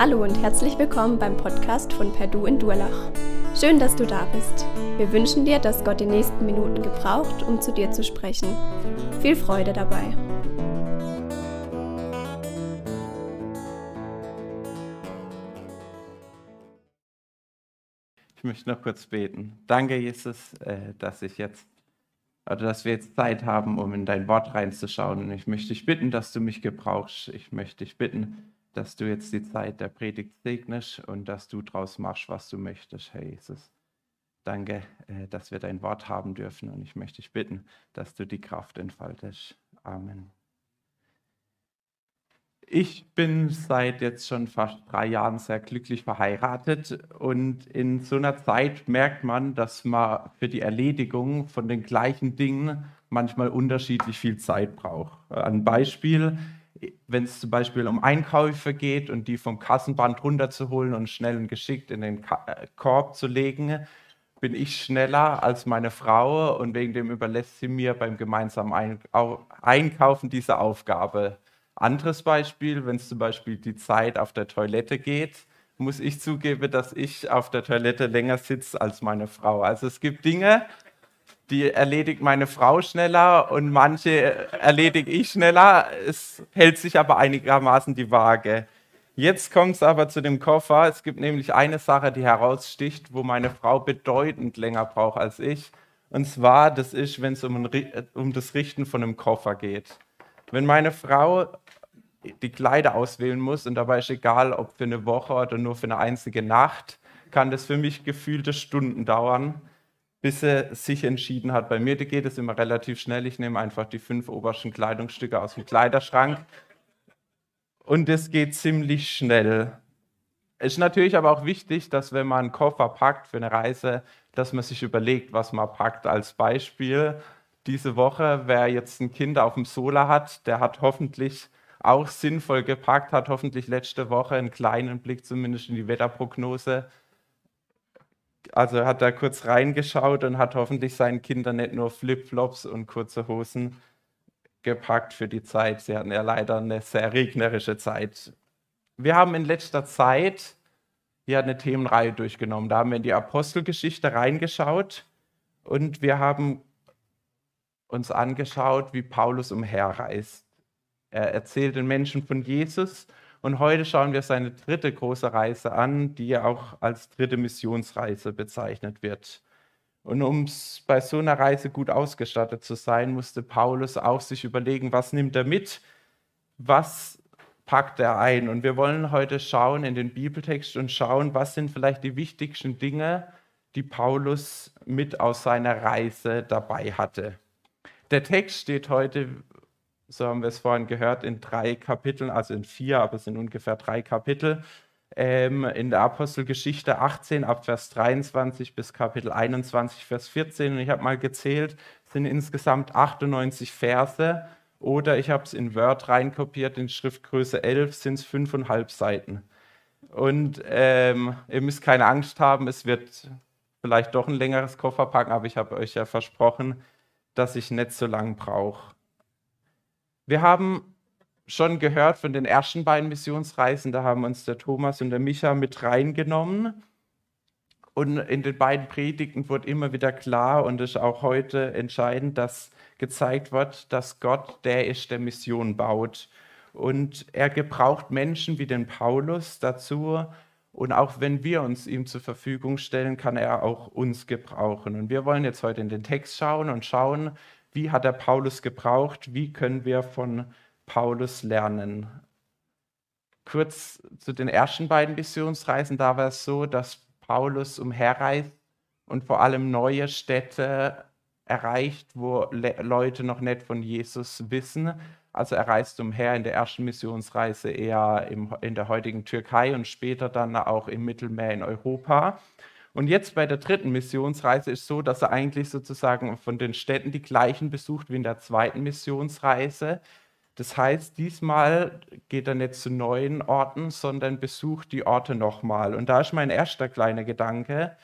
Hallo und herzlich willkommen beim Podcast von Perdu in Durlach. Schön, dass du da bist. Wir wünschen dir, dass Gott die nächsten Minuten gebraucht, um zu dir zu sprechen. Viel Freude dabei. Ich möchte noch kurz beten. Danke, Jesus, äh, dass ich jetzt oder dass wir jetzt Zeit haben, um in dein Wort reinzuschauen. Und ich möchte dich bitten, dass du mich gebrauchst. Ich möchte dich bitten, dass du jetzt die Zeit der Predigt segnest und dass du draus machst, was du möchtest, Herr Jesus. Danke, äh, dass wir dein Wort haben dürfen und ich möchte dich bitten, dass du die Kraft entfaltest. Amen. Ich bin seit jetzt schon fast drei Jahren sehr glücklich verheiratet und in so einer Zeit merkt man, dass man für die Erledigung von den gleichen Dingen manchmal unterschiedlich viel Zeit braucht. Ein Beispiel, wenn es zum Beispiel um Einkäufe geht und die vom Kassenband runterzuholen und schnell und geschickt in den äh, Korb zu legen, bin ich schneller als meine Frau und wegen dem überlässt sie mir beim gemeinsamen Einkaufen diese Aufgabe. Anderes Beispiel, wenn es zum Beispiel die Zeit auf der Toilette geht, muss ich zugeben, dass ich auf der Toilette länger sitze als meine Frau. Also es gibt Dinge, die erledigt meine Frau schneller und manche erledige ich schneller. Es hält sich aber einigermaßen die Waage. Jetzt kommt es aber zu dem Koffer. Es gibt nämlich eine Sache, die heraussticht, wo meine Frau bedeutend länger braucht als ich. Und zwar, das ist, wenn es um, um das Richten von einem Koffer geht. Wenn meine Frau die Kleider auswählen muss und dabei ist egal, ob für eine Woche oder nur für eine einzige Nacht, kann das für mich gefühlte Stunden dauern bis er sich entschieden hat. Bei mir geht es immer relativ schnell. Ich nehme einfach die fünf obersten Kleidungsstücke aus dem Kleiderschrank und es geht ziemlich schnell. Es ist natürlich aber auch wichtig, dass wenn man einen Koffer packt für eine Reise, dass man sich überlegt, was man packt. Als Beispiel, diese Woche, wer jetzt ein Kind auf dem Sola hat, der hat hoffentlich auch sinnvoll gepackt, hat hoffentlich letzte Woche einen kleinen Blick zumindest in die Wetterprognose also hat er kurz reingeschaut und hat hoffentlich seinen Kindern nicht nur Flipflops und kurze Hosen gepackt für die Zeit. Sie hatten ja leider eine sehr regnerische Zeit. Wir haben in letzter Zeit hier eine Themenreihe durchgenommen. Da haben wir in die Apostelgeschichte reingeschaut und wir haben uns angeschaut, wie Paulus umherreist. Er erzählt den Menschen von Jesus und heute schauen wir seine dritte große Reise an, die ja auch als dritte Missionsreise bezeichnet wird. Und um bei so einer Reise gut ausgestattet zu sein, musste Paulus auch sich überlegen, was nimmt er mit, was packt er ein. Und wir wollen heute schauen in den Bibeltext und schauen, was sind vielleicht die wichtigsten Dinge, die Paulus mit aus seiner Reise dabei hatte. Der Text steht heute so haben wir es vorhin gehört, in drei Kapiteln, also in vier, aber es sind ungefähr drei Kapitel. Ähm, in der Apostelgeschichte 18 ab Vers 23 bis Kapitel 21, Vers 14. Und ich habe mal gezählt, sind insgesamt 98 Verse. Oder ich habe es in Word reinkopiert, in Schriftgröße 11 sind es fünfeinhalb Seiten. Und ähm, ihr müsst keine Angst haben, es wird vielleicht doch ein längeres Koffer packen, aber ich habe euch ja versprochen, dass ich nicht so lang brauche. Wir haben schon gehört von den ersten beiden Missionsreisen, da haben uns der Thomas und der Micha mit reingenommen. Und in den beiden Predigten wurde immer wieder klar und ist auch heute entscheidend, dass gezeigt wird, dass Gott der ist, der Mission baut. Und er gebraucht Menschen wie den Paulus dazu. Und auch wenn wir uns ihm zur Verfügung stellen, kann er auch uns gebrauchen. Und wir wollen jetzt heute in den Text schauen und schauen, wie hat er Paulus gebraucht? Wie können wir von Paulus lernen? Kurz zu den ersten beiden Missionsreisen, da war es so, dass Paulus umherreist und vor allem neue Städte erreicht, wo Le Leute noch nicht von Jesus wissen. Also er reist umher in der ersten Missionsreise eher im, in der heutigen Türkei und später dann auch im Mittelmeer in Europa. Und jetzt bei der dritten Missionsreise ist es so, dass er eigentlich sozusagen von den Städten die gleichen besucht wie in der zweiten Missionsreise. Das heißt, diesmal geht er nicht zu neuen Orten, sondern besucht die Orte nochmal. Und da ist mein erster kleiner Gedanke,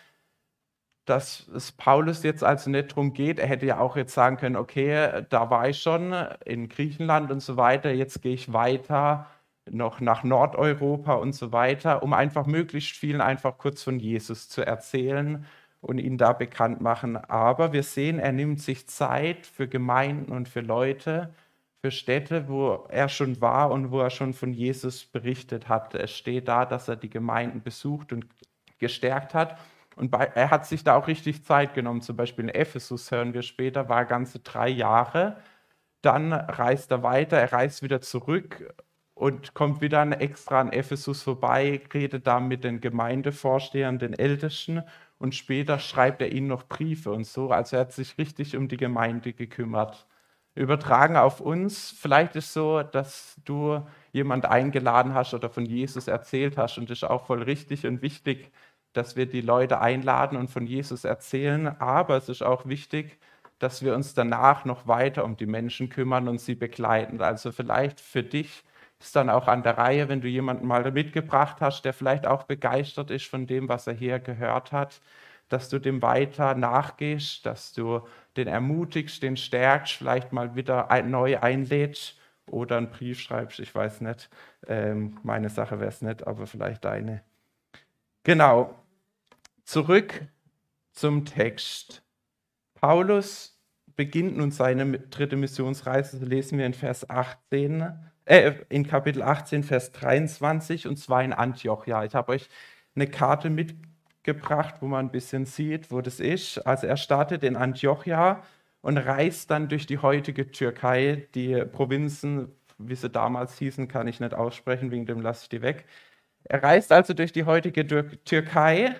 dass es Paulus jetzt also nicht darum geht, er hätte ja auch jetzt sagen können, okay, da war ich schon in Griechenland und so weiter, jetzt gehe ich weiter noch nach Nordeuropa und so weiter, um einfach möglichst vielen einfach kurz von Jesus zu erzählen und ihn da bekannt machen. Aber wir sehen, er nimmt sich Zeit für Gemeinden und für Leute, für Städte, wo er schon war und wo er schon von Jesus berichtet hat. Es steht da, dass er die Gemeinden besucht und gestärkt hat. Und bei, er hat sich da auch richtig Zeit genommen. Zum Beispiel in Ephesus hören wir später, war ganze drei Jahre. Dann reist er weiter, er reist wieder zurück und kommt wieder extra an Ephesus vorbei, redet da mit den Gemeindevorstehern, den Ältesten und später schreibt er ihnen noch Briefe und so. Also er hat sich richtig um die Gemeinde gekümmert. Übertragen auf uns, vielleicht ist so, dass du jemand eingeladen hast oder von Jesus erzählt hast und das ist auch voll richtig und wichtig, dass wir die Leute einladen und von Jesus erzählen. Aber es ist auch wichtig, dass wir uns danach noch weiter um die Menschen kümmern und sie begleiten. Also vielleicht für dich ist dann auch an der Reihe, wenn du jemanden mal mitgebracht hast, der vielleicht auch begeistert ist von dem, was er hier gehört hat, dass du dem weiter nachgehst, dass du den ermutigst, den stärkst, vielleicht mal wieder neu einlädst oder einen Brief schreibst, ich weiß nicht. Ähm, meine Sache wäre es nicht, aber vielleicht deine. Genau. Zurück zum Text. Paulus beginnt nun seine dritte Missionsreise, das lesen wir in Vers 18 äh, in Kapitel 18, Vers 23, und zwar in Antiochia. Ich habe euch eine Karte mitgebracht, wo man ein bisschen sieht, wo das ist. Also er startet in Antiochia und reist dann durch die heutige Türkei. Die Provinzen, wie sie damals hießen, kann ich nicht aussprechen, wegen dem lasse ich die weg. Er reist also durch die heutige Türkei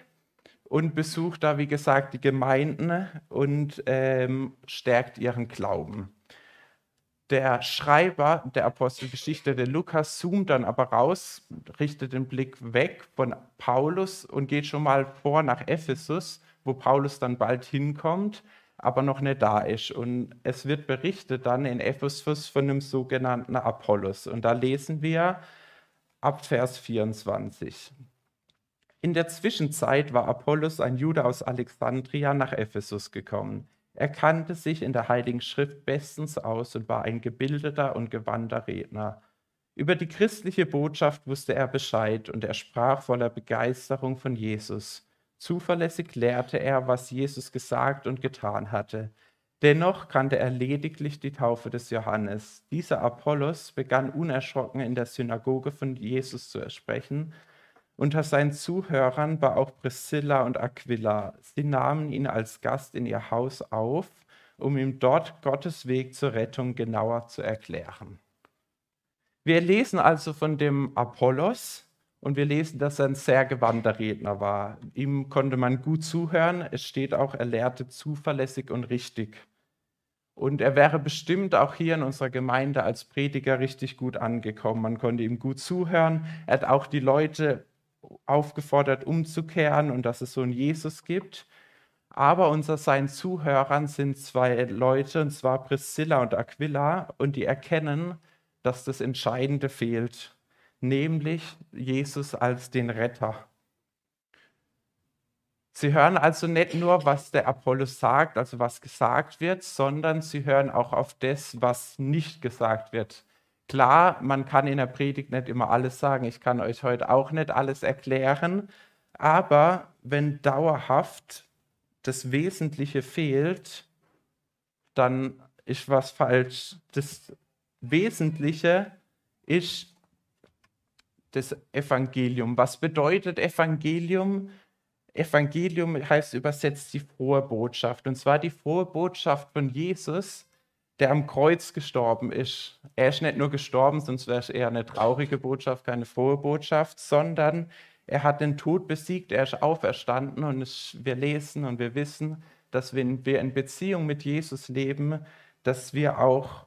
und besucht da, wie gesagt, die Gemeinden und ähm, stärkt ihren Glauben. Der Schreiber der Apostelgeschichte, der Lukas, zoomt dann aber raus, richtet den Blick weg von Paulus und geht schon mal vor nach Ephesus, wo Paulus dann bald hinkommt, aber noch nicht da ist. Und es wird berichtet dann in Ephesus von dem sogenannten Apollos. Und da lesen wir ab Vers 24. In der Zwischenzeit war Apollos, ein Jude aus Alexandria, nach Ephesus gekommen. Er kannte sich in der Heiligen Schrift bestens aus und war ein gebildeter und gewandter Redner. Über die christliche Botschaft wusste er Bescheid und er sprach voller Begeisterung von Jesus. Zuverlässig lehrte er, was Jesus gesagt und getan hatte. Dennoch kannte er lediglich die Taufe des Johannes. Dieser Apollos begann unerschrocken in der Synagoge von Jesus zu sprechen unter seinen Zuhörern war auch Priscilla und Aquila. Sie nahmen ihn als Gast in ihr Haus auf, um ihm dort Gottes Weg zur Rettung genauer zu erklären. Wir lesen also von dem Apollos und wir lesen, dass er ein sehr gewandter Redner war. Ihm konnte man gut zuhören. Es steht auch, er lehrte zuverlässig und richtig. Und er wäre bestimmt auch hier in unserer Gemeinde als Prediger richtig gut angekommen. Man konnte ihm gut zuhören. Er hat auch die Leute aufgefordert, umzukehren und dass es so einen Jesus gibt. Aber unter seinen Zuhörern sind zwei Leute, und zwar Priscilla und Aquila, und die erkennen, dass das Entscheidende fehlt, nämlich Jesus als den Retter. Sie hören also nicht nur, was der Apollos sagt, also was gesagt wird, sondern sie hören auch auf das, was nicht gesagt wird. Klar, man kann in der Predigt nicht immer alles sagen. Ich kann euch heute auch nicht alles erklären. Aber wenn dauerhaft das Wesentliche fehlt, dann ist was falsch. Das Wesentliche ist das Evangelium. Was bedeutet Evangelium? Evangelium heißt übersetzt die frohe Botschaft. Und zwar die frohe Botschaft von Jesus, der am Kreuz gestorben ist. Er ist nicht nur gestorben, sonst wäre es eher eine traurige Botschaft, keine frohe Botschaft, sondern er hat den Tod besiegt, er ist auferstanden und es, wir lesen und wir wissen, dass wenn wir in Beziehung mit Jesus leben, dass wir auch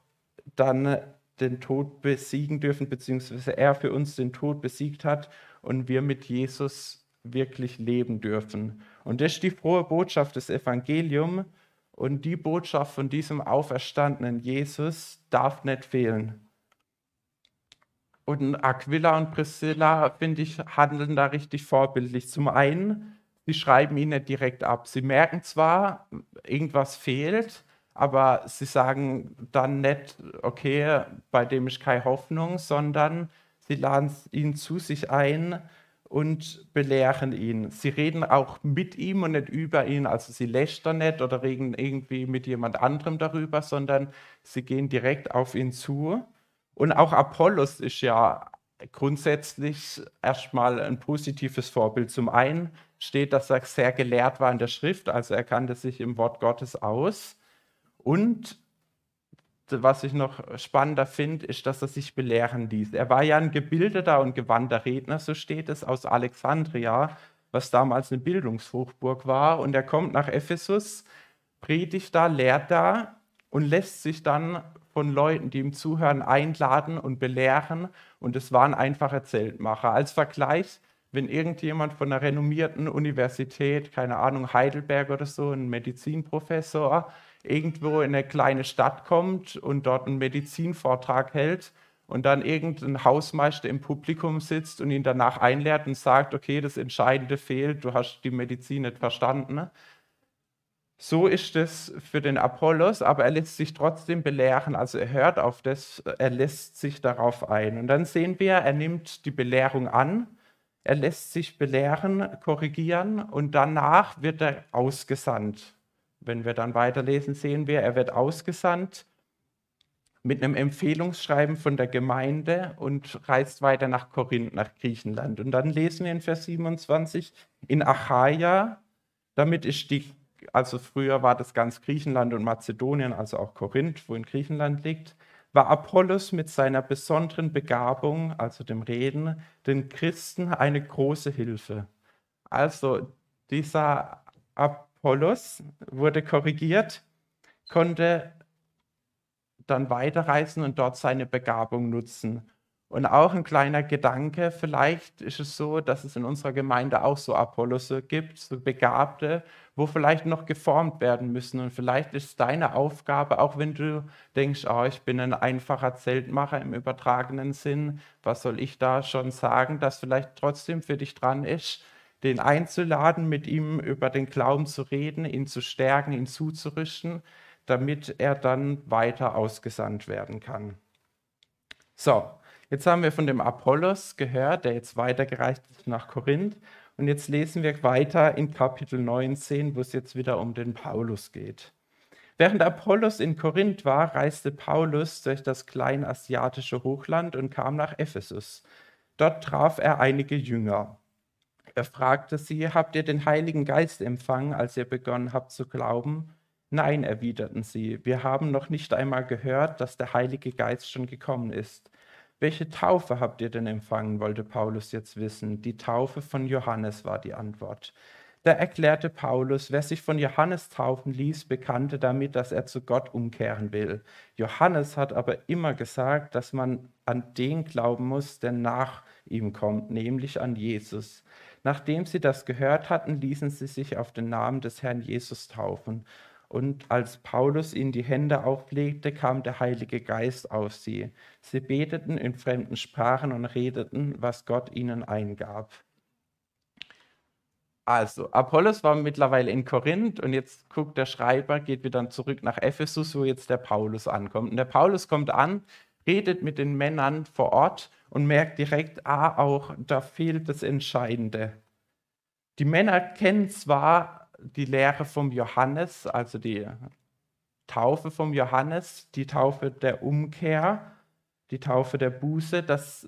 dann den Tod besiegen dürfen, beziehungsweise er für uns den Tod besiegt hat und wir mit Jesus wirklich leben dürfen. Und das ist die frohe Botschaft des Evangeliums. Und die Botschaft von diesem auferstandenen Jesus darf nicht fehlen. Und Aquila und Priscilla, finde ich, handeln da richtig vorbildlich. Zum einen, sie schreiben ihn nicht direkt ab. Sie merken zwar, irgendwas fehlt, aber sie sagen dann nicht, okay, bei dem ist keine Hoffnung, sondern sie laden ihn zu sich ein und belehren ihn. Sie reden auch mit ihm und nicht über ihn, also sie lästern nicht oder reden irgendwie mit jemand anderem darüber, sondern sie gehen direkt auf ihn zu. Und auch Apollos ist ja grundsätzlich erstmal ein positives Vorbild. Zum einen steht, dass er sehr gelehrt war in der Schrift, also er kannte sich im Wort Gottes aus. Und was ich noch spannender finde, ist, dass er sich belehren ließ. Er war ja ein gebildeter und gewandter Redner, so steht es, aus Alexandria, was damals eine Bildungshochburg war. Und er kommt nach Ephesus, predigt da, lehrt da und lässt sich dann von Leuten, die ihm zuhören, einladen und belehren. Und es waren einfache Zeltmacher. Als Vergleich, wenn irgendjemand von einer renommierten Universität, keine Ahnung, Heidelberg oder so, ein Medizinprofessor, irgendwo in eine kleine Stadt kommt und dort einen Medizinvortrag hält und dann irgendein Hausmeister im Publikum sitzt und ihn danach einlehrt und sagt, okay, das Entscheidende fehlt, du hast die Medizin nicht verstanden. So ist es für den Apollos, aber er lässt sich trotzdem belehren, also er hört auf das, er lässt sich darauf ein. Und dann sehen wir, er nimmt die Belehrung an, er lässt sich belehren, korrigieren und danach wird er ausgesandt. Wenn wir dann weiterlesen, sehen wir, er wird ausgesandt mit einem Empfehlungsschreiben von der Gemeinde und reist weiter nach Korinth, nach Griechenland. Und dann lesen wir in Vers 27, in Achaia, damit ist die, also früher war das ganz Griechenland und Mazedonien, also auch Korinth, wo in Griechenland liegt, war Apollos mit seiner besonderen Begabung, also dem Reden, den Christen eine große Hilfe. Also dieser Apollos, Apollos wurde korrigiert, konnte dann weiterreisen und dort seine Begabung nutzen. Und auch ein kleiner Gedanke, vielleicht ist es so, dass es in unserer Gemeinde auch so Apollos gibt, so Begabte, wo vielleicht noch geformt werden müssen. Und vielleicht ist deine Aufgabe, auch wenn du denkst, oh, ich bin ein einfacher Zeltmacher im übertragenen Sinn, was soll ich da schon sagen, dass vielleicht trotzdem für dich dran ist, den einzuladen, mit ihm über den Glauben zu reden, ihn zu stärken, ihn zuzurüsten, damit er dann weiter ausgesandt werden kann. So, jetzt haben wir von dem Apollos gehört, der jetzt weitergereicht ist nach Korinth. Und jetzt lesen wir weiter in Kapitel 19, wo es jetzt wieder um den Paulus geht. Während Apollos in Korinth war, reiste Paulus durch das kleinasiatische Hochland und kam nach Ephesus. Dort traf er einige Jünger. Er fragte sie, habt ihr den Heiligen Geist empfangen, als ihr begonnen habt zu glauben? Nein, erwiderten sie, wir haben noch nicht einmal gehört, dass der Heilige Geist schon gekommen ist. Welche Taufe habt ihr denn empfangen, wollte Paulus jetzt wissen. Die Taufe von Johannes war die Antwort. Da erklärte Paulus, wer sich von Johannes taufen ließ, bekannte damit, dass er zu Gott umkehren will. Johannes hat aber immer gesagt, dass man an den glauben muss, der nach ihm kommt, nämlich an Jesus. Nachdem sie das gehört hatten, ließen sie sich auf den Namen des Herrn Jesus taufen. Und als Paulus ihnen die Hände auflegte, kam der Heilige Geist auf sie. Sie beteten in fremden Sprachen und redeten, was Gott ihnen eingab. Also, Apollos war mittlerweile in Korinth und jetzt guckt der Schreiber, geht wieder zurück nach Ephesus, wo jetzt der Paulus ankommt. Und der Paulus kommt an, redet mit den Männern vor Ort und merkt direkt, ah, auch da fehlt das Entscheidende. Die Männer kennen zwar die Lehre vom Johannes, also die Taufe vom Johannes, die Taufe der Umkehr, die Taufe der Buße, das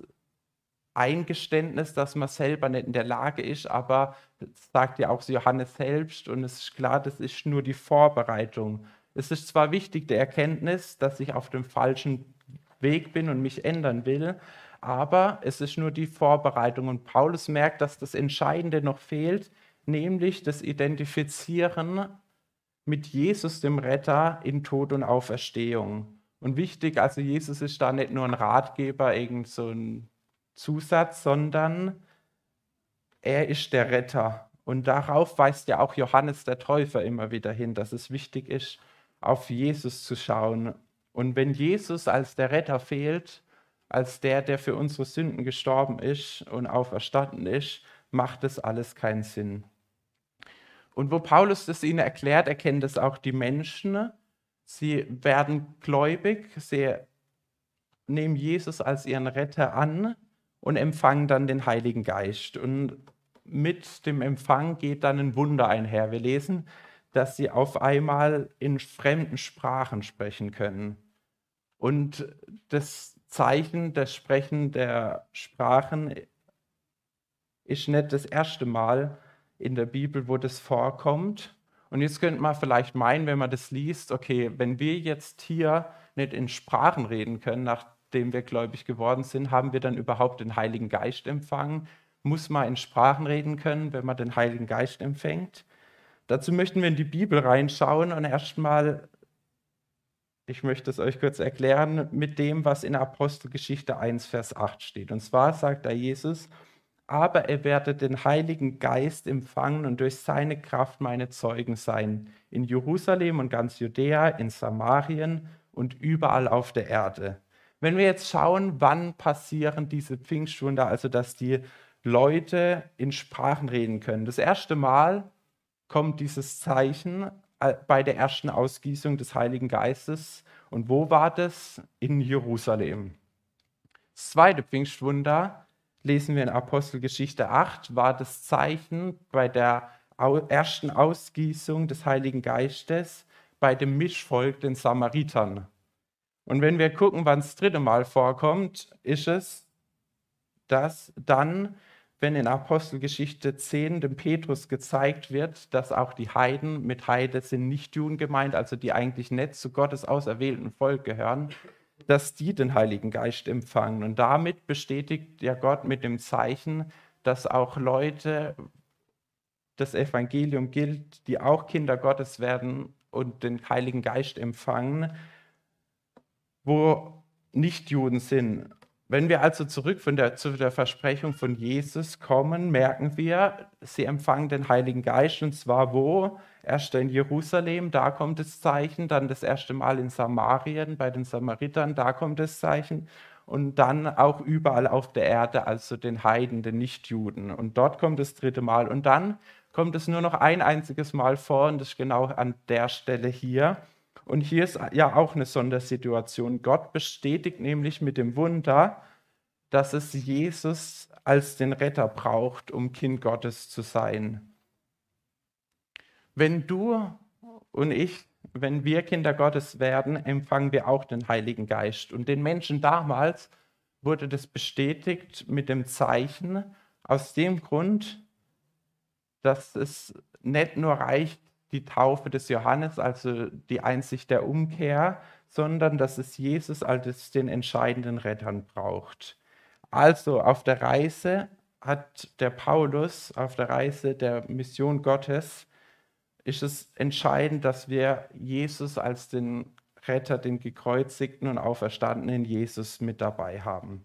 Eingeständnis, dass man selber nicht in der Lage ist, aber das sagt ja auch Johannes selbst und es ist klar, das ist nur die Vorbereitung. Es ist zwar wichtig, die Erkenntnis, dass ich auf dem falschen Weg bin und mich ändern will, aber es ist nur die Vorbereitung. Und Paulus merkt, dass das Entscheidende noch fehlt, nämlich das Identifizieren mit Jesus, dem Retter, in Tod und Auferstehung. Und wichtig, also Jesus ist da nicht nur ein Ratgeber, irgend so ein Zusatz, sondern er ist der Retter. Und darauf weist ja auch Johannes der Täufer immer wieder hin, dass es wichtig ist, auf Jesus zu schauen. Und wenn Jesus als der Retter fehlt, als der, der für unsere Sünden gestorben ist und auferstanden ist, macht das alles keinen Sinn. Und wo Paulus das ihnen erklärt, erkennen das auch die Menschen. Sie werden gläubig, sie nehmen Jesus als ihren Retter an und empfangen dann den Heiligen Geist. Und mit dem Empfang geht dann ein Wunder einher. Wir lesen, dass sie auf einmal in fremden Sprachen sprechen können. Und das Zeichen des Sprechen der Sprachen ist nicht das erste Mal in der Bibel, wo das vorkommt. Und jetzt könnte man vielleicht meinen, wenn man das liest, okay, wenn wir jetzt hier nicht in Sprachen reden können, nachdem wir gläubig geworden sind, haben wir dann überhaupt den Heiligen Geist empfangen? Muss man in Sprachen reden können, wenn man den Heiligen Geist empfängt? Dazu möchten wir in die Bibel reinschauen und erstmal, ich möchte es euch kurz erklären, mit dem, was in Apostelgeschichte 1, Vers 8 steht. Und zwar sagt da Jesus, aber er werde den Heiligen Geist empfangen und durch seine Kraft meine Zeugen sein. In Jerusalem und ganz Judäa, in Samarien und überall auf der Erde. Wenn wir jetzt schauen, wann passieren diese Pfingstwunder, also dass die Leute in Sprachen reden können. Das erste Mal kommt dieses Zeichen äh, bei der ersten Ausgießung des Heiligen Geistes. Und wo war das? In Jerusalem. Das zweite Pfingstwunder lesen wir in Apostelgeschichte 8, war das Zeichen bei der ersten Ausgießung des Heiligen Geistes bei dem Mischvolk, den Samaritern. Und wenn wir gucken, wann das dritte Mal vorkommt, ist es, dass dann, wenn in Apostelgeschichte 10 dem Petrus gezeigt wird, dass auch die Heiden, mit Heide sind nicht Juden gemeint, also die eigentlich nicht zu Gottes auserwählten Volk gehören, dass die den Heiligen Geist empfangen. Und damit bestätigt ja Gott mit dem Zeichen, dass auch Leute das Evangelium gilt, die auch Kinder Gottes werden und den Heiligen Geist empfangen, wo nicht Juden sind. Wenn wir also zurück von der, zu der Versprechung von Jesus kommen, merken wir, sie empfangen den Heiligen Geist und zwar wo? Erst in Jerusalem, da kommt das Zeichen, dann das erste Mal in Samarien bei den Samaritern, da kommt das Zeichen und dann auch überall auf der Erde, also den Heiden, den Nichtjuden. Und dort kommt das dritte Mal und dann kommt es nur noch ein einziges Mal vor und das ist genau an der Stelle hier. Und hier ist ja auch eine Sondersituation. Gott bestätigt nämlich mit dem Wunder, dass es Jesus als den Retter braucht, um Kind Gottes zu sein. Wenn du und ich, wenn wir Kinder Gottes werden, empfangen wir auch den Heiligen Geist. Und den Menschen damals wurde das bestätigt mit dem Zeichen, aus dem Grund, dass es nicht nur reicht, die Taufe des Johannes, also die Einsicht der Umkehr, sondern dass es Jesus als den entscheidenden Rettern braucht. Also auf der Reise hat der Paulus, auf der Reise der Mission Gottes, ist es entscheidend, dass wir Jesus als den Retter, den gekreuzigten und auferstandenen Jesus mit dabei haben.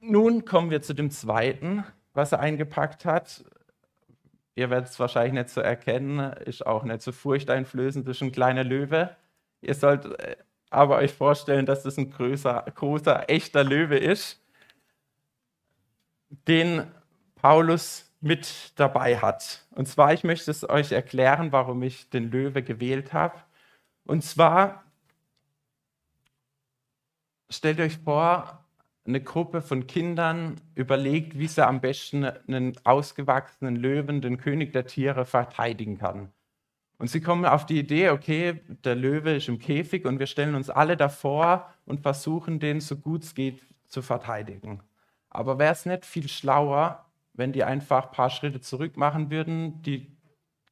Nun kommen wir zu dem zweiten, was er eingepackt hat. Ihr werdet es wahrscheinlich nicht so erkennen, ist auch nicht so furchteinflößend, ist ein kleiner Löwe. Ihr sollt äh, aber euch vorstellen, dass das ein größer, großer, echter Löwe ist, den Paulus mit dabei hat. Und zwar, ich möchte es euch erklären, warum ich den Löwe gewählt habe. Und zwar, stellt euch vor, eine Gruppe von Kindern überlegt, wie sie am besten einen ausgewachsenen Löwen, den König der Tiere, verteidigen kann. Und sie kommen auf die Idee, okay, der Löwe ist im Käfig und wir stellen uns alle davor und versuchen, den so gut es geht zu verteidigen. Aber wäre es nicht viel schlauer, wenn die einfach ein paar Schritte zurück machen würden, die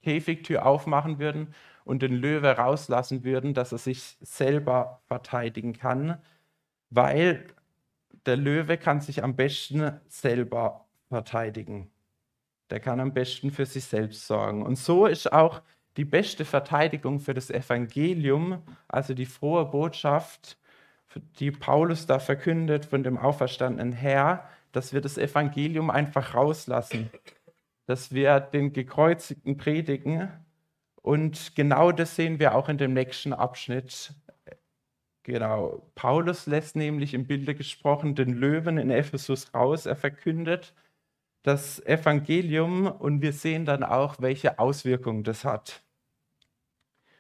Käfigtür aufmachen würden und den Löwe rauslassen würden, dass er sich selber verteidigen kann, weil der Löwe kann sich am besten selber verteidigen. Der kann am besten für sich selbst sorgen. Und so ist auch die beste Verteidigung für das Evangelium, also die frohe Botschaft, die Paulus da verkündet von dem auferstandenen Herr, dass wir das Evangelium einfach rauslassen, dass wir den gekreuzigten predigen. Und genau das sehen wir auch in dem nächsten Abschnitt Genau. Paulus lässt nämlich im Bilde gesprochen den Löwen in Ephesus raus. Er verkündet das Evangelium und wir sehen dann auch, welche Auswirkungen das hat.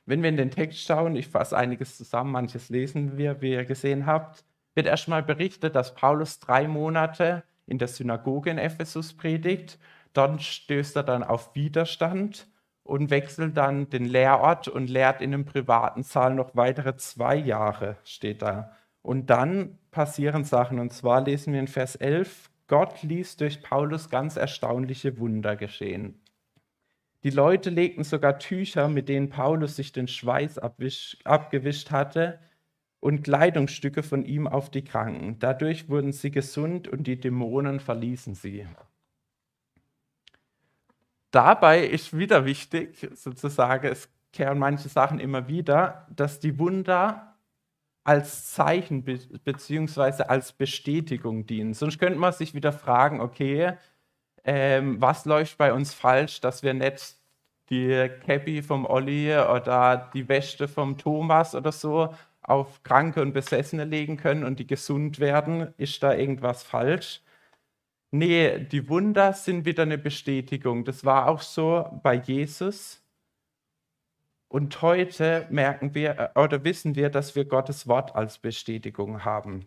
Wenn wir in den Text schauen, ich fasse einiges zusammen, manches lesen wir, wie ihr gesehen habt. wird erstmal berichtet, dass Paulus drei Monate in der Synagoge in Ephesus predigt. Dann stößt er dann auf Widerstand und wechselt dann den Lehrort und lehrt in einem privaten Saal noch weitere zwei Jahre, steht da. Und dann passieren Sachen. Und zwar lesen wir in Vers 11, Gott ließ durch Paulus ganz erstaunliche Wunder geschehen. Die Leute legten sogar Tücher, mit denen Paulus sich den Schweiß abgewischt hatte, und Kleidungsstücke von ihm auf die Kranken. Dadurch wurden sie gesund und die Dämonen verließen sie. Dabei ist wieder wichtig, sozusagen, es kehren manche Sachen immer wieder, dass die Wunder als Zeichen be als Bestätigung dienen. Sonst könnte man sich wieder fragen, okay, ähm, was läuft bei uns falsch, dass wir nicht die Cappy vom Olli oder die Wäsche vom Thomas oder so auf Kranke und Besessene legen können und die gesund werden. Ist da irgendwas falsch? Nee, die Wunder sind wieder eine Bestätigung. Das war auch so bei Jesus. Und heute merken wir oder wissen wir, dass wir Gottes Wort als Bestätigung haben.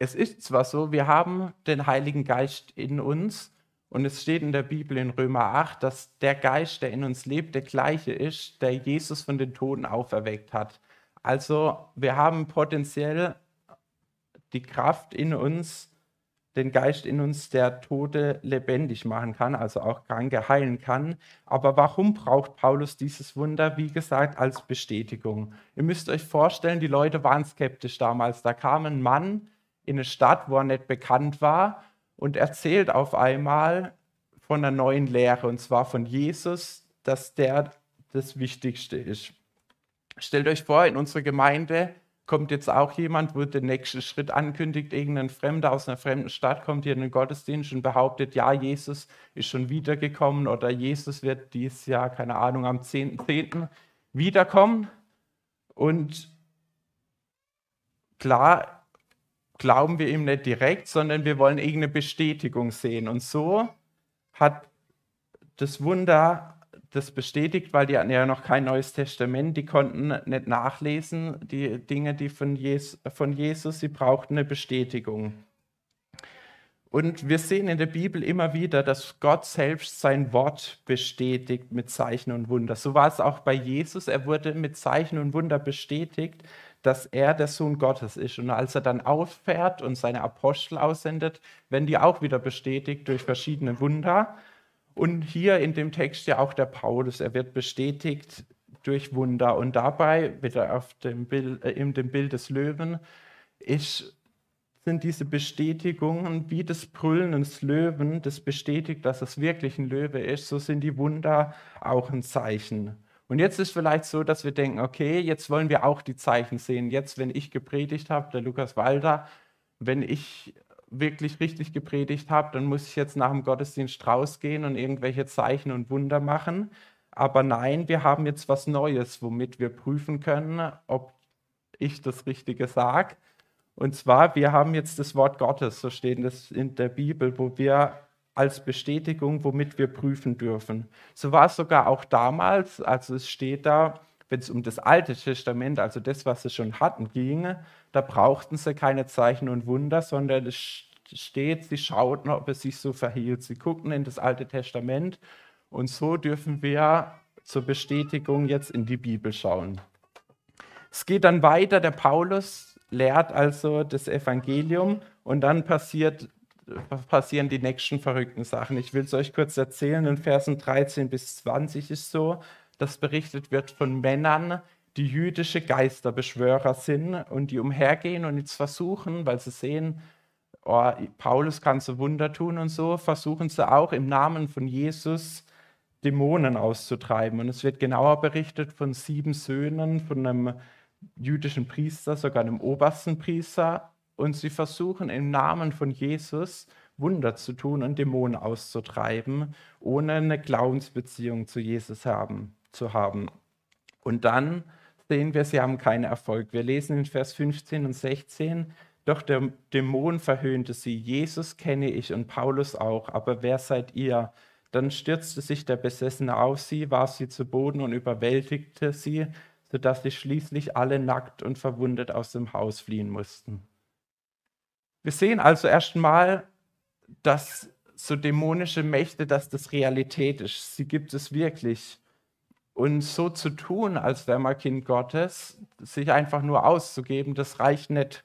Es ist zwar so, wir haben den Heiligen Geist in uns und es steht in der Bibel in Römer 8, dass der Geist, der in uns lebt, der gleiche ist, der Jesus von den Toten auferweckt hat. Also wir haben potenziell die Kraft in uns, den Geist in uns, der Tote lebendig machen kann, also auch Kranke heilen kann. Aber warum braucht Paulus dieses Wunder? Wie gesagt, als Bestätigung. Ihr müsst euch vorstellen, die Leute waren skeptisch damals. Da kam ein Mann in eine Stadt, wo er nicht bekannt war und erzählt auf einmal von einer neuen Lehre, und zwar von Jesus, dass der das Wichtigste ist. Stellt euch vor, in unserer Gemeinde kommt jetzt auch jemand, wo den nächsten Schritt ankündigt, irgendein Fremder aus einer fremden Stadt kommt hier in den Gottesdienst und behauptet, ja, Jesus ist schon wiedergekommen oder Jesus wird dieses Jahr, keine Ahnung, am 10.10. .10. wiederkommen. Und klar glauben wir ihm nicht direkt, sondern wir wollen irgendeine Bestätigung sehen. Und so hat das Wunder das bestätigt, weil die hatten ja noch kein neues Testament, die konnten nicht nachlesen, die Dinge, die von, Jesus, von Jesus, sie brauchten eine Bestätigung. Und wir sehen in der Bibel immer wieder, dass Gott selbst sein Wort bestätigt mit Zeichen und Wunder. So war es auch bei Jesus. Er wurde mit Zeichen und Wunder bestätigt, dass er der Sohn Gottes ist. Und als er dann auffährt und seine Apostel aussendet, werden die auch wieder bestätigt durch verschiedene Wunder. Und hier in dem Text ja auch der Paulus, er wird bestätigt durch Wunder. Und dabei, wieder auf dem Bild, äh, in dem Bild des Löwen, ist, sind diese Bestätigungen wie das Brüllen des Löwen, das bestätigt, dass es wirklich ein Löwe ist, so sind die Wunder auch ein Zeichen. Und jetzt ist vielleicht so, dass wir denken, okay, jetzt wollen wir auch die Zeichen sehen. Jetzt, wenn ich gepredigt habe, der Lukas Walder, wenn ich wirklich richtig gepredigt habe, dann muss ich jetzt nach dem Gottesdienst rausgehen und irgendwelche Zeichen und Wunder machen. Aber nein, wir haben jetzt was Neues, womit wir prüfen können, ob ich das Richtige sage. Und zwar, wir haben jetzt das Wort Gottes, so steht es in der Bibel, wo wir als Bestätigung, womit wir prüfen dürfen. So war es sogar auch damals, also es steht da, wenn es um das Alte Testament, also das, was sie schon hatten, ging, da brauchten sie keine Zeichen und Wunder, sondern es steht, sie schauten, ob es sich so verhielt. Sie guckten in das Alte Testament und so dürfen wir zur Bestätigung jetzt in die Bibel schauen. Es geht dann weiter, der Paulus lehrt also das Evangelium und dann passiert, passieren die nächsten verrückten Sachen. Ich will es euch kurz erzählen, in Versen 13 bis 20 ist so, dass berichtet wird von Männern, die jüdische Geisterbeschwörer sind und die umhergehen und jetzt versuchen, weil sie sehen, oh, Paulus kann so Wunder tun und so, versuchen sie auch im Namen von Jesus Dämonen auszutreiben. Und es wird genauer berichtet von sieben Söhnen von einem jüdischen Priester, sogar einem obersten Priester. Und sie versuchen im Namen von Jesus Wunder zu tun und Dämonen auszutreiben, ohne eine Glaubensbeziehung zu Jesus haben, zu haben. Und dann sehen wir, sie haben keinen Erfolg. Wir lesen in Vers 15 und 16, doch der Dämon verhöhnte sie, Jesus kenne ich und Paulus auch, aber wer seid ihr? Dann stürzte sich der Besessene auf sie, warf sie zu Boden und überwältigte sie, sodass sie schließlich alle nackt und verwundet aus dem Haus fliehen mussten. Wir sehen also erstmal, dass so dämonische Mächte, dass das Realität ist. Sie gibt es wirklich. Und so zu tun, als wäre man Kind Gottes, sich einfach nur auszugeben, das reicht nicht.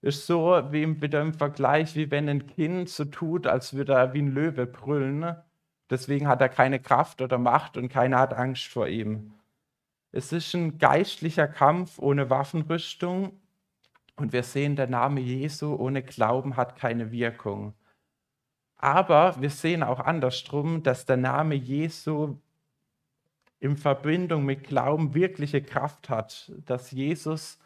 Ist so wie wieder im Vergleich, wie wenn ein Kind so tut, als würde er wie ein Löwe brüllen. Deswegen hat er keine Kraft oder Macht und keiner hat Angst vor ihm. Es ist ein geistlicher Kampf ohne Waffenrüstung und wir sehen, der Name Jesu ohne Glauben hat keine Wirkung. Aber wir sehen auch andersrum, dass der Name Jesu in Verbindung mit Glauben wirkliche Kraft hat, dass Jesus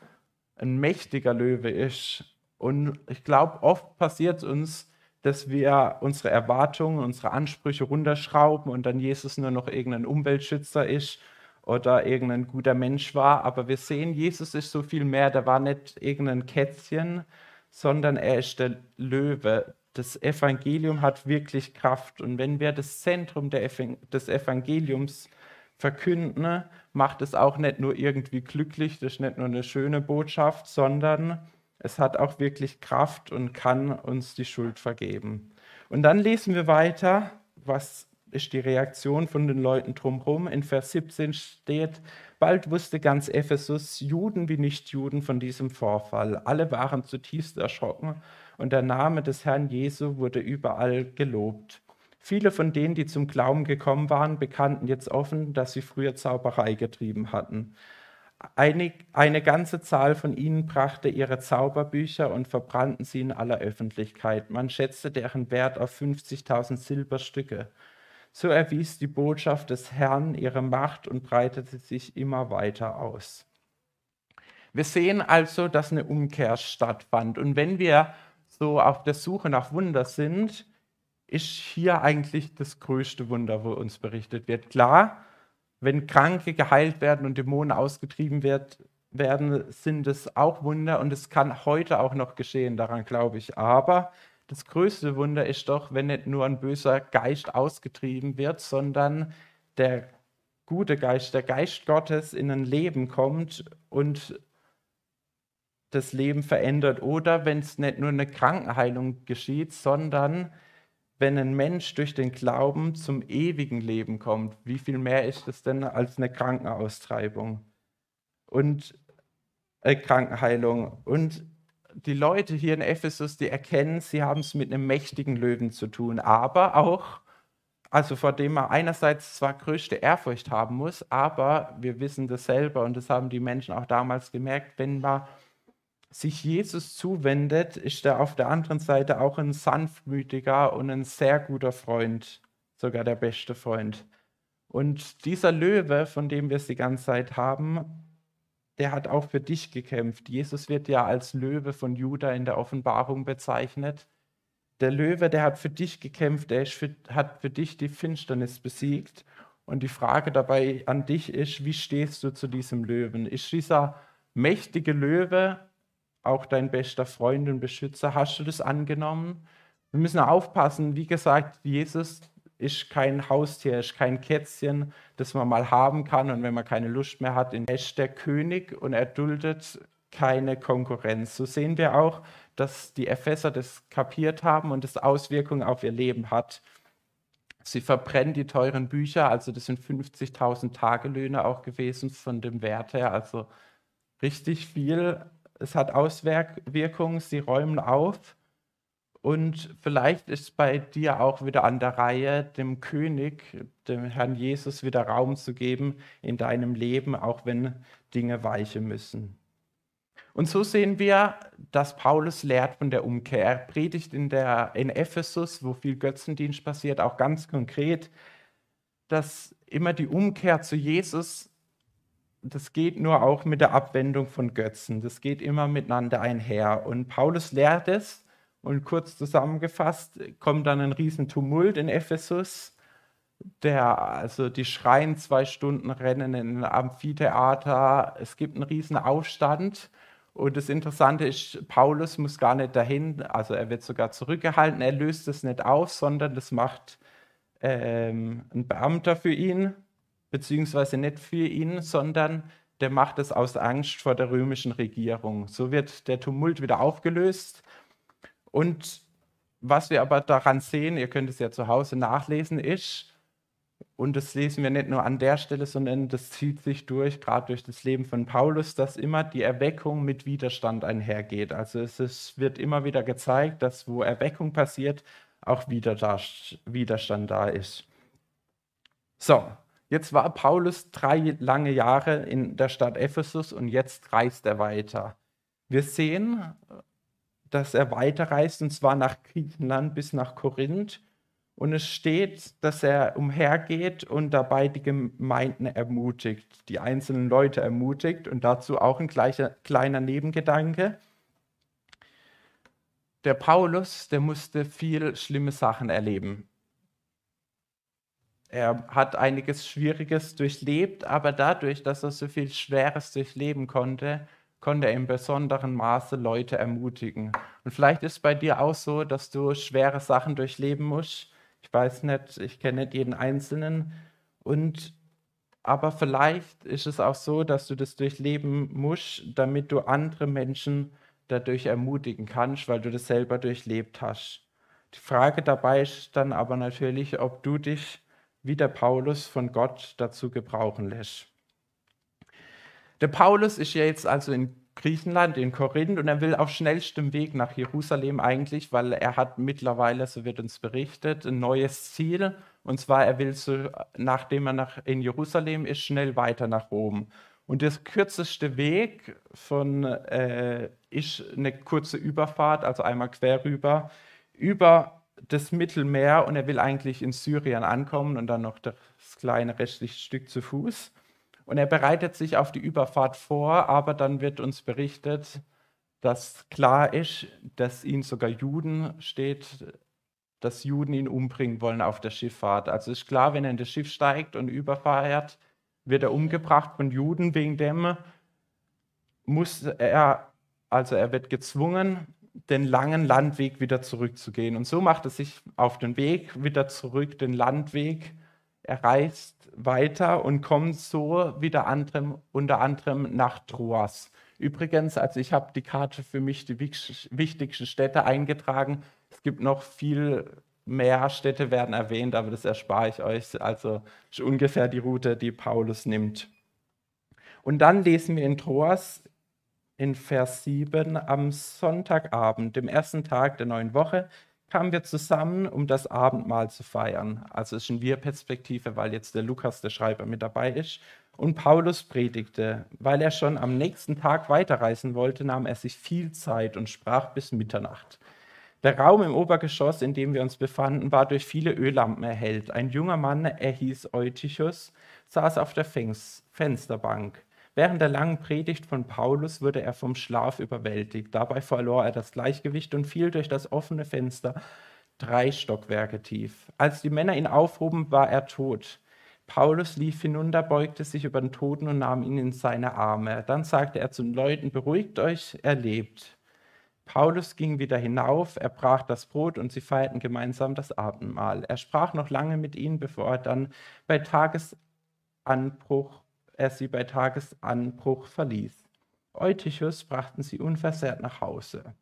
ein mächtiger Löwe ist. Und ich glaube, oft passiert uns, dass wir unsere Erwartungen, unsere Ansprüche runterschrauben und dann Jesus nur noch irgendein Umweltschützer ist oder irgendein guter Mensch war. Aber wir sehen, Jesus ist so viel mehr. Der war nicht irgendein Kätzchen, sondern er ist der Löwe. Das Evangelium hat wirklich Kraft. Und wenn wir das Zentrum des Evangeliums verkünden, macht es auch nicht nur irgendwie glücklich, das ist nicht nur eine schöne Botschaft, sondern es hat auch wirklich Kraft und kann uns die Schuld vergeben. Und dann lesen wir weiter, was ist die Reaktion von den Leuten drumherum. In Vers 17 steht, bald wusste ganz Ephesus, Juden wie Nichtjuden, von diesem Vorfall. Alle waren zutiefst erschrocken und der Name des Herrn Jesu wurde überall gelobt. Viele von denen, die zum Glauben gekommen waren, bekannten jetzt offen, dass sie früher Zauberei getrieben hatten. Eine, eine ganze Zahl von ihnen brachte ihre Zauberbücher und verbrannten sie in aller Öffentlichkeit. Man schätzte deren Wert auf 50.000 Silberstücke. So erwies die Botschaft des Herrn ihre Macht und breitete sich immer weiter aus. Wir sehen also, dass eine Umkehr stattfand. Und wenn wir so auf der Suche nach Wunder sind, ist hier eigentlich das größte Wunder, wo uns berichtet wird. Klar, wenn Kranke geheilt werden und Dämonen ausgetrieben wird, werden, sind es auch Wunder und es kann heute auch noch geschehen, daran glaube ich. Aber das größte Wunder ist doch, wenn nicht nur ein böser Geist ausgetrieben wird, sondern der gute Geist, der Geist Gottes in ein Leben kommt und das Leben verändert. Oder wenn es nicht nur eine Krankenheilung geschieht, sondern wenn ein Mensch durch den Glauben zum ewigen Leben kommt, wie viel mehr ist es denn als eine Krankenaustreibung und äh, Krankenheilung? Und die Leute hier in Ephesus, die erkennen, sie haben es mit einem mächtigen Löwen zu tun, aber auch, also vor dem man einerseits zwar größte Ehrfurcht haben muss, aber wir wissen das selber und das haben die Menschen auch damals gemerkt, wenn man sich Jesus zuwendet, ist er auf der anderen Seite auch ein sanftmütiger und ein sehr guter Freund, sogar der beste Freund. Und dieser Löwe, von dem wir es die ganze Zeit haben, der hat auch für dich gekämpft. Jesus wird ja als Löwe von Juda in der Offenbarung bezeichnet. Der Löwe, der hat für dich gekämpft, der für, hat für dich die Finsternis besiegt. Und die Frage dabei an dich ist, wie stehst du zu diesem Löwen? Ist dieser mächtige Löwe auch dein bester Freund und Beschützer. Hast du das angenommen? Wir müssen aufpassen, wie gesagt, Jesus ist kein Haustier, ist kein Kätzchen, das man mal haben kann und wenn man keine Lust mehr hat, ist der König und er duldet keine Konkurrenz. So sehen wir auch, dass die Epheser das kapiert haben und das Auswirkungen auf ihr Leben hat. Sie verbrennen die teuren Bücher, also das sind 50.000 Tagelöhne auch gewesen von dem Wert her, also richtig viel es hat Auswirkungen, sie räumen auf. Und vielleicht ist bei dir auch wieder an der Reihe, dem König, dem Herrn Jesus wieder Raum zu geben in deinem Leben, auch wenn Dinge weichen müssen. Und so sehen wir, dass Paulus lehrt von der Umkehr. Er predigt in, der, in Ephesus, wo viel Götzendienst passiert, auch ganz konkret, dass immer die Umkehr zu Jesus das geht nur auch mit der Abwendung von Götzen. Das geht immer miteinander einher. Und Paulus lehrt es und kurz zusammengefasst kommt dann ein Riesentumult in Ephesus. Der, also die schreien zwei Stunden, rennen in ein Amphitheater. Es gibt einen riesen Aufstand. Und das Interessante ist, Paulus muss gar nicht dahin, also er wird sogar zurückgehalten, er löst es nicht auf, sondern das macht ähm, ein Beamter für ihn, beziehungsweise nicht für ihn, sondern der macht es aus Angst vor der römischen Regierung. So wird der Tumult wieder aufgelöst. Und was wir aber daran sehen, ihr könnt es ja zu Hause nachlesen, ist, und das lesen wir nicht nur an der Stelle, sondern das zieht sich durch, gerade durch das Leben von Paulus, dass immer die Erweckung mit Widerstand einhergeht. Also es ist, wird immer wieder gezeigt, dass wo Erweckung passiert, auch Widerstand da ist. So, jetzt war Paulus drei lange Jahre in der Stadt Ephesus und jetzt reist er weiter. Wir sehen, dass er weiterreist und zwar nach Griechenland bis nach Korinth und es steht, dass er umhergeht und dabei die Gemeinden ermutigt, die einzelnen Leute ermutigt. Und dazu auch ein gleicher, kleiner Nebengedanke. Der Paulus, der musste viel schlimme Sachen erleben. Er hat einiges Schwieriges durchlebt, aber dadurch, dass er so viel Schweres durchleben konnte, konnte er im besonderen Maße Leute ermutigen. Und vielleicht ist es bei dir auch so, dass du schwere Sachen durchleben musst ich weiß nicht, ich kenne nicht jeden Einzelnen. Und aber vielleicht ist es auch so, dass du das durchleben musst, damit du andere Menschen dadurch ermutigen kannst, weil du das selber durchlebt hast. Die Frage dabei ist dann aber natürlich, ob du dich wie der Paulus von Gott dazu gebrauchen lässt. Der Paulus ist ja jetzt also in Griechenland, in Korinth und er will auf schnellstem Weg nach Jerusalem eigentlich, weil er hat mittlerweile, so wird uns berichtet, ein neues Ziel. Und zwar, er will, so, nachdem er nach, in Jerusalem ist, schnell weiter nach Rom. Und der kürzeste Weg von, äh, ist eine kurze Überfahrt, also einmal quer rüber, über das Mittelmeer und er will eigentlich in Syrien ankommen und dann noch das kleine restliche Stück zu Fuß. Und er bereitet sich auf die Überfahrt vor, aber dann wird uns berichtet, dass klar ist, dass ihn sogar Juden steht, dass Juden ihn umbringen wollen auf der Schifffahrt. Also ist klar, wenn er in das Schiff steigt und überfährt, wird er umgebracht von Juden. Wegen dem muss er, also er wird gezwungen, den langen Landweg wieder zurückzugehen. Und so macht er sich auf den Weg wieder zurück, den Landweg. Er reist weiter und kommt so wieder anderem, unter anderem nach Troas. Übrigens, also ich habe die Karte für mich die wichtigsten Städte eingetragen. Es gibt noch viel mehr Städte werden erwähnt, aber das erspare ich euch. Also ungefähr die Route, die Paulus nimmt. Und dann lesen wir in Troas in Vers 7 am Sonntagabend, dem ersten Tag der neuen Woche, kamen wir zusammen, um das Abendmahl zu feiern. Also es ist eine Wir-Perspektive, weil jetzt der Lukas, der Schreiber, mit dabei ist. Und Paulus predigte. Weil er schon am nächsten Tag weiterreisen wollte, nahm er sich viel Zeit und sprach bis Mitternacht. Der Raum im Obergeschoss, in dem wir uns befanden, war durch viele Öllampen erhellt. Ein junger Mann, er hieß Eutychus, saß auf der Fensterbank. Während der langen Predigt von Paulus wurde er vom Schlaf überwältigt. Dabei verlor er das Gleichgewicht und fiel durch das offene Fenster drei Stockwerke tief. Als die Männer ihn aufhoben, war er tot. Paulus lief hinunter, beugte sich über den Toten und nahm ihn in seine Arme. Dann sagte er zu den Leuten, beruhigt euch, er lebt. Paulus ging wieder hinauf, er brach das Brot und sie feierten gemeinsam das Abendmahl. Er sprach noch lange mit ihnen, bevor er dann bei Tagesanbruch er sie bei Tagesanbruch verließ. Eutychus brachten sie unversehrt nach Hause.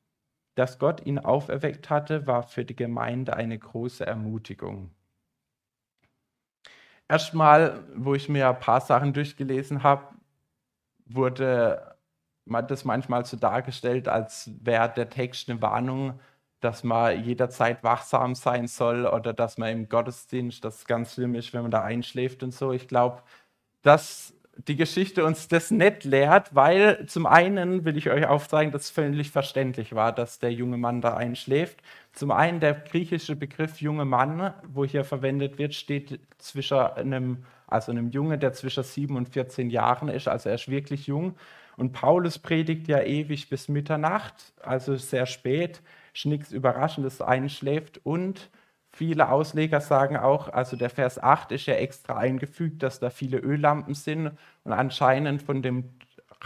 Dass Gott ihn auferweckt hatte, war für die Gemeinde eine große Ermutigung. Erstmal, wo ich mir ein paar Sachen durchgelesen habe, wurde das manchmal so dargestellt, als wäre der Text eine Warnung, dass man jederzeit wachsam sein soll oder dass man im Gottesdienst das ganz schlimm ist, wenn man da einschläft und so. Ich glaube, das die Geschichte uns das nicht lehrt, weil zum einen will ich euch aufzeigen, dass es völlig verständlich war, dass der junge Mann da einschläft. Zum einen der griechische Begriff junge Mann, wo hier verwendet wird, steht zwischen einem, also einem Junge, der zwischen 7 und 14 Jahren ist, also er ist wirklich jung. Und Paulus predigt ja ewig bis Mitternacht, also sehr spät, ist nichts Überraschendes, einschläft und Viele Ausleger sagen auch, also der Vers 8 ist ja extra eingefügt, dass da viele Öllampen sind und anscheinend von dem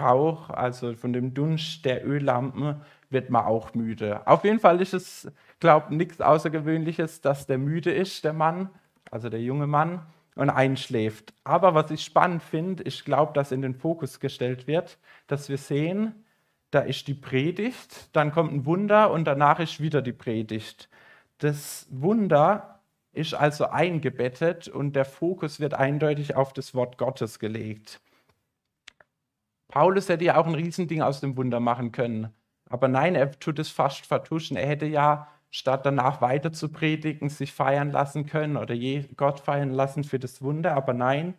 Rauch, also von dem Dunst der Öllampen, wird man auch müde. Auf jeden Fall ist es, glaube ich, nichts Außergewöhnliches, dass der müde ist, der Mann, also der junge Mann. und einschläft. Aber was ich spannend finde, ich glaube, dass in den Fokus gestellt wird, dass wir sehen, da ist die Predigt, dann kommt ein Wunder und danach ist wieder die Predigt. Das Wunder ist also eingebettet und der Fokus wird eindeutig auf das Wort Gottes gelegt. Paulus hätte ja auch ein Riesending aus dem Wunder machen können. Aber nein, er tut es fast vertuschen. Er hätte ja, statt danach weiter zu predigen, sich feiern lassen können oder Gott feiern lassen für das Wunder. Aber nein,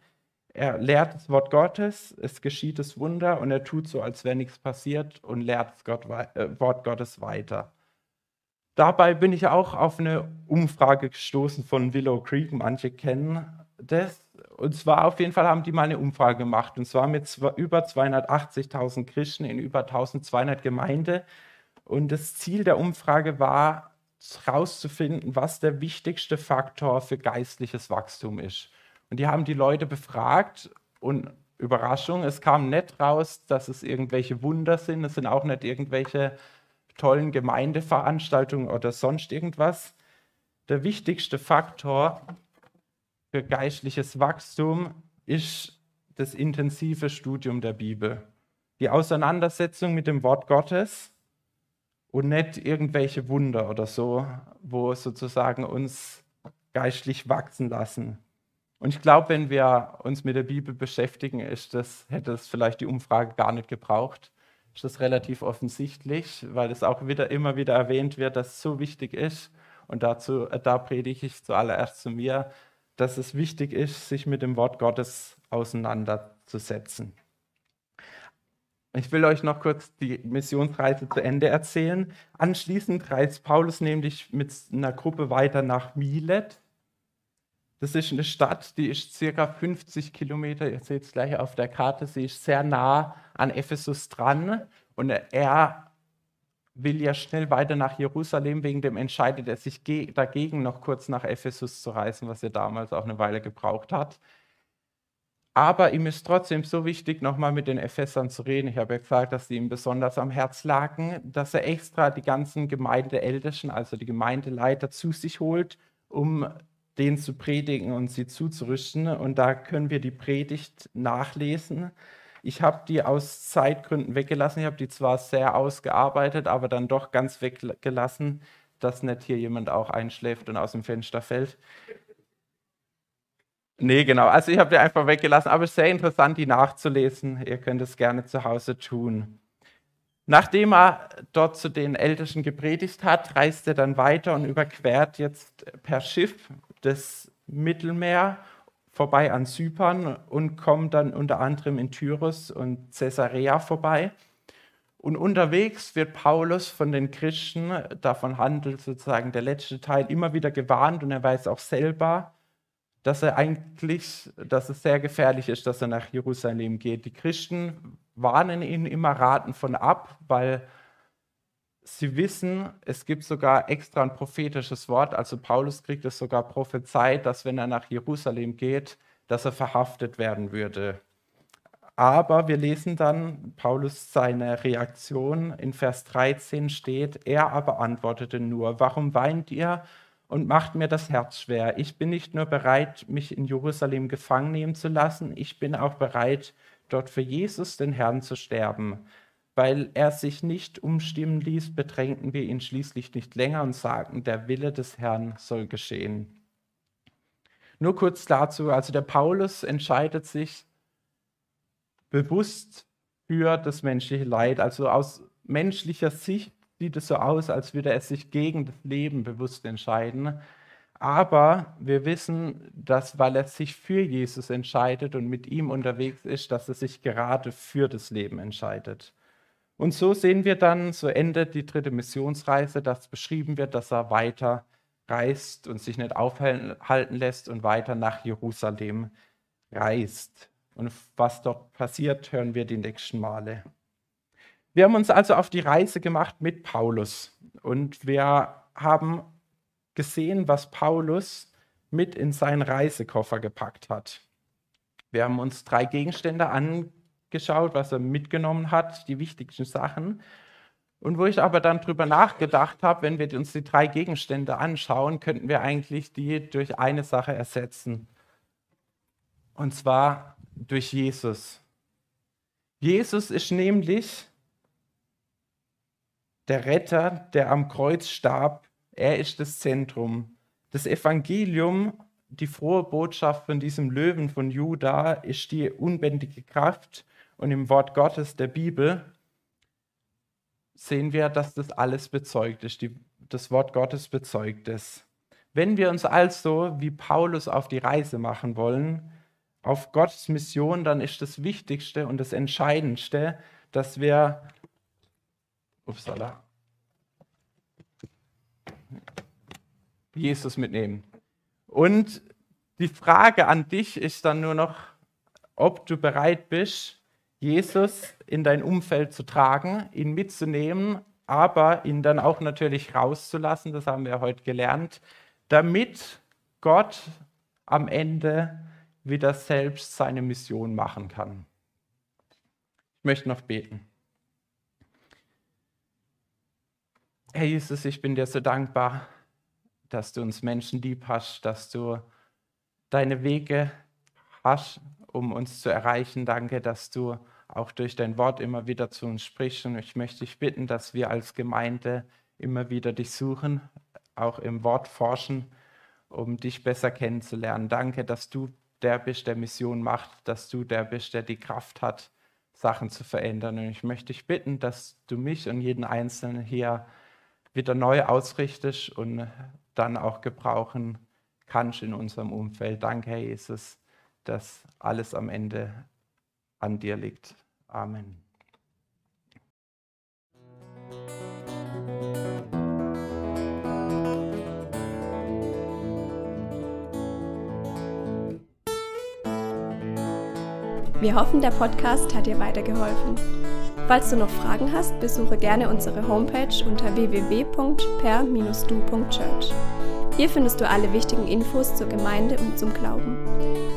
er lehrt das Wort Gottes, es geschieht das Wunder und er tut so, als wäre nichts passiert und lehrt das äh, Wort Gottes weiter. Dabei bin ich auch auf eine Umfrage gestoßen von Willow Creek, manche kennen das. Und zwar auf jeden Fall haben die mal eine Umfrage gemacht. Und zwar mit über 280.000 Christen in über 1200 Gemeinden. Und das Ziel der Umfrage war, herauszufinden, was der wichtigste Faktor für geistliches Wachstum ist. Und die haben die Leute befragt und Überraschung, es kam nicht raus, dass es irgendwelche Wunder sind, es sind auch nicht irgendwelche tollen Gemeindeveranstaltungen oder sonst irgendwas. Der wichtigste Faktor für geistliches Wachstum ist das intensive Studium der Bibel. Die Auseinandersetzung mit dem Wort Gottes und nicht irgendwelche Wunder oder so, wo sozusagen uns geistlich wachsen lassen. Und ich glaube, wenn wir uns mit der Bibel beschäftigen, ist das, hätte es vielleicht die Umfrage gar nicht gebraucht. Ist das relativ offensichtlich, weil es auch wieder immer wieder erwähnt wird, dass es so wichtig ist. Und dazu, da predige ich zuallererst zu mir, dass es wichtig ist, sich mit dem Wort Gottes auseinanderzusetzen. Ich will euch noch kurz die Missionsreise zu Ende erzählen. Anschließend reist Paulus nämlich mit einer Gruppe weiter nach Milet. Das ist eine Stadt, die ist circa 50 Kilometer, ihr seht es gleich auf der Karte, sie ist sehr nah an Ephesus dran. Und er will ja schnell weiter nach Jerusalem, wegen dem entscheidet er sich dagegen, noch kurz nach Ephesus zu reisen, was er damals auch eine Weile gebraucht hat. Aber ihm ist trotzdem so wichtig, nochmal mit den Ephesern zu reden. Ich habe ja gesagt, dass sie ihm besonders am Herz lagen, dass er extra die ganzen Gemeindeältesten, also die Gemeindeleiter, zu sich holt, um denen zu predigen und sie zuzurüsten. Und da können wir die Predigt nachlesen. Ich habe die aus Zeitgründen weggelassen. Ich habe die zwar sehr ausgearbeitet, aber dann doch ganz weggelassen, dass nicht hier jemand auch einschläft und aus dem Fenster fällt. Nee, genau. Also ich habe die einfach weggelassen, aber sehr interessant, die nachzulesen. Ihr könnt es gerne zu Hause tun. Nachdem er dort zu den Ältesten gepredigt hat, reist er dann weiter und überquert jetzt per Schiff das Mittelmeer vorbei an Zypern und kommt dann unter anderem in Tyrus und Caesarea vorbei. Und unterwegs wird Paulus von den Christen, davon handelt sozusagen der letzte Teil, immer wieder gewarnt und er weiß auch selber, dass er eigentlich, dass es sehr gefährlich ist, dass er nach Jerusalem geht. Die Christen warnen ihn immer, raten von ab, weil sie wissen, es gibt sogar extra ein prophetisches Wort, also Paulus kriegt es sogar prophezeit, dass wenn er nach Jerusalem geht, dass er verhaftet werden würde. Aber wir lesen dann Paulus seine Reaktion. In Vers 13 steht, er aber antwortete nur, warum weint ihr und macht mir das Herz schwer? Ich bin nicht nur bereit, mich in Jerusalem gefangen nehmen zu lassen, ich bin auch bereit, dort für Jesus, den Herrn, zu sterben. Weil er sich nicht umstimmen ließ, bedrängten wir ihn schließlich nicht länger und sagten, der Wille des Herrn soll geschehen. Nur kurz dazu, also der Paulus entscheidet sich bewusst für das menschliche Leid. Also aus menschlicher Sicht sieht es so aus, als würde er sich gegen das Leben bewusst entscheiden. Aber wir wissen, dass weil er sich für Jesus entscheidet und mit ihm unterwegs ist, dass er sich gerade für das Leben entscheidet. Und so sehen wir dann, so endet die dritte Missionsreise, dass beschrieben wird, dass er weiter reist und sich nicht aufhalten lässt und weiter nach Jerusalem reist. Und was dort passiert, hören wir die nächsten Male. Wir haben uns also auf die Reise gemacht mit Paulus und wir haben gesehen, was Paulus mit in seinen Reisekoffer gepackt hat. Wir haben uns drei Gegenstände angeschaut geschaut, was er mitgenommen hat, die wichtigsten Sachen. Und wo ich aber dann drüber nachgedacht habe, wenn wir uns die drei Gegenstände anschauen, könnten wir eigentlich die durch eine Sache ersetzen. Und zwar durch Jesus. Jesus ist nämlich der Retter, der am Kreuz starb. Er ist das Zentrum. Das Evangelium, die frohe Botschaft von diesem Löwen von Juda, ist die unbändige Kraft. Und im Wort Gottes der Bibel sehen wir, dass das alles bezeugt ist. Die, das Wort Gottes bezeugt es. Wenn wir uns also wie Paulus auf die Reise machen wollen, auf Gottes Mission, dann ist das Wichtigste und das Entscheidendste, dass wir upsala, Jesus mitnehmen. Und die Frage an dich ist dann nur noch, ob du bereit bist, Jesus in dein Umfeld zu tragen, ihn mitzunehmen, aber ihn dann auch natürlich rauszulassen, das haben wir heute gelernt, damit Gott am Ende wieder selbst seine Mission machen kann. Ich möchte noch beten. Herr Jesus, ich bin dir so dankbar, dass du uns Menschen lieb hast, dass du deine Wege hast, um uns zu erreichen. Danke, dass du auch durch dein Wort immer wieder zu uns sprichst. Und ich möchte dich bitten, dass wir als Gemeinde immer wieder dich suchen, auch im Wort forschen, um dich besser kennenzulernen. Danke, dass du der bist, der Mission macht, dass du der bist, der die Kraft hat, Sachen zu verändern. Und ich möchte dich bitten, dass du mich und jeden Einzelnen hier wieder neu ausrichtest und dann auch gebrauchen kannst in unserem Umfeld. Danke, Herr Jesus, dass alles am Ende an dir liegt. Amen. Wir hoffen, der Podcast hat dir weitergeholfen. Falls du noch Fragen hast, besuche gerne unsere Homepage unter www.per-du.church. Hier findest du alle wichtigen Infos zur Gemeinde und zum Glauben.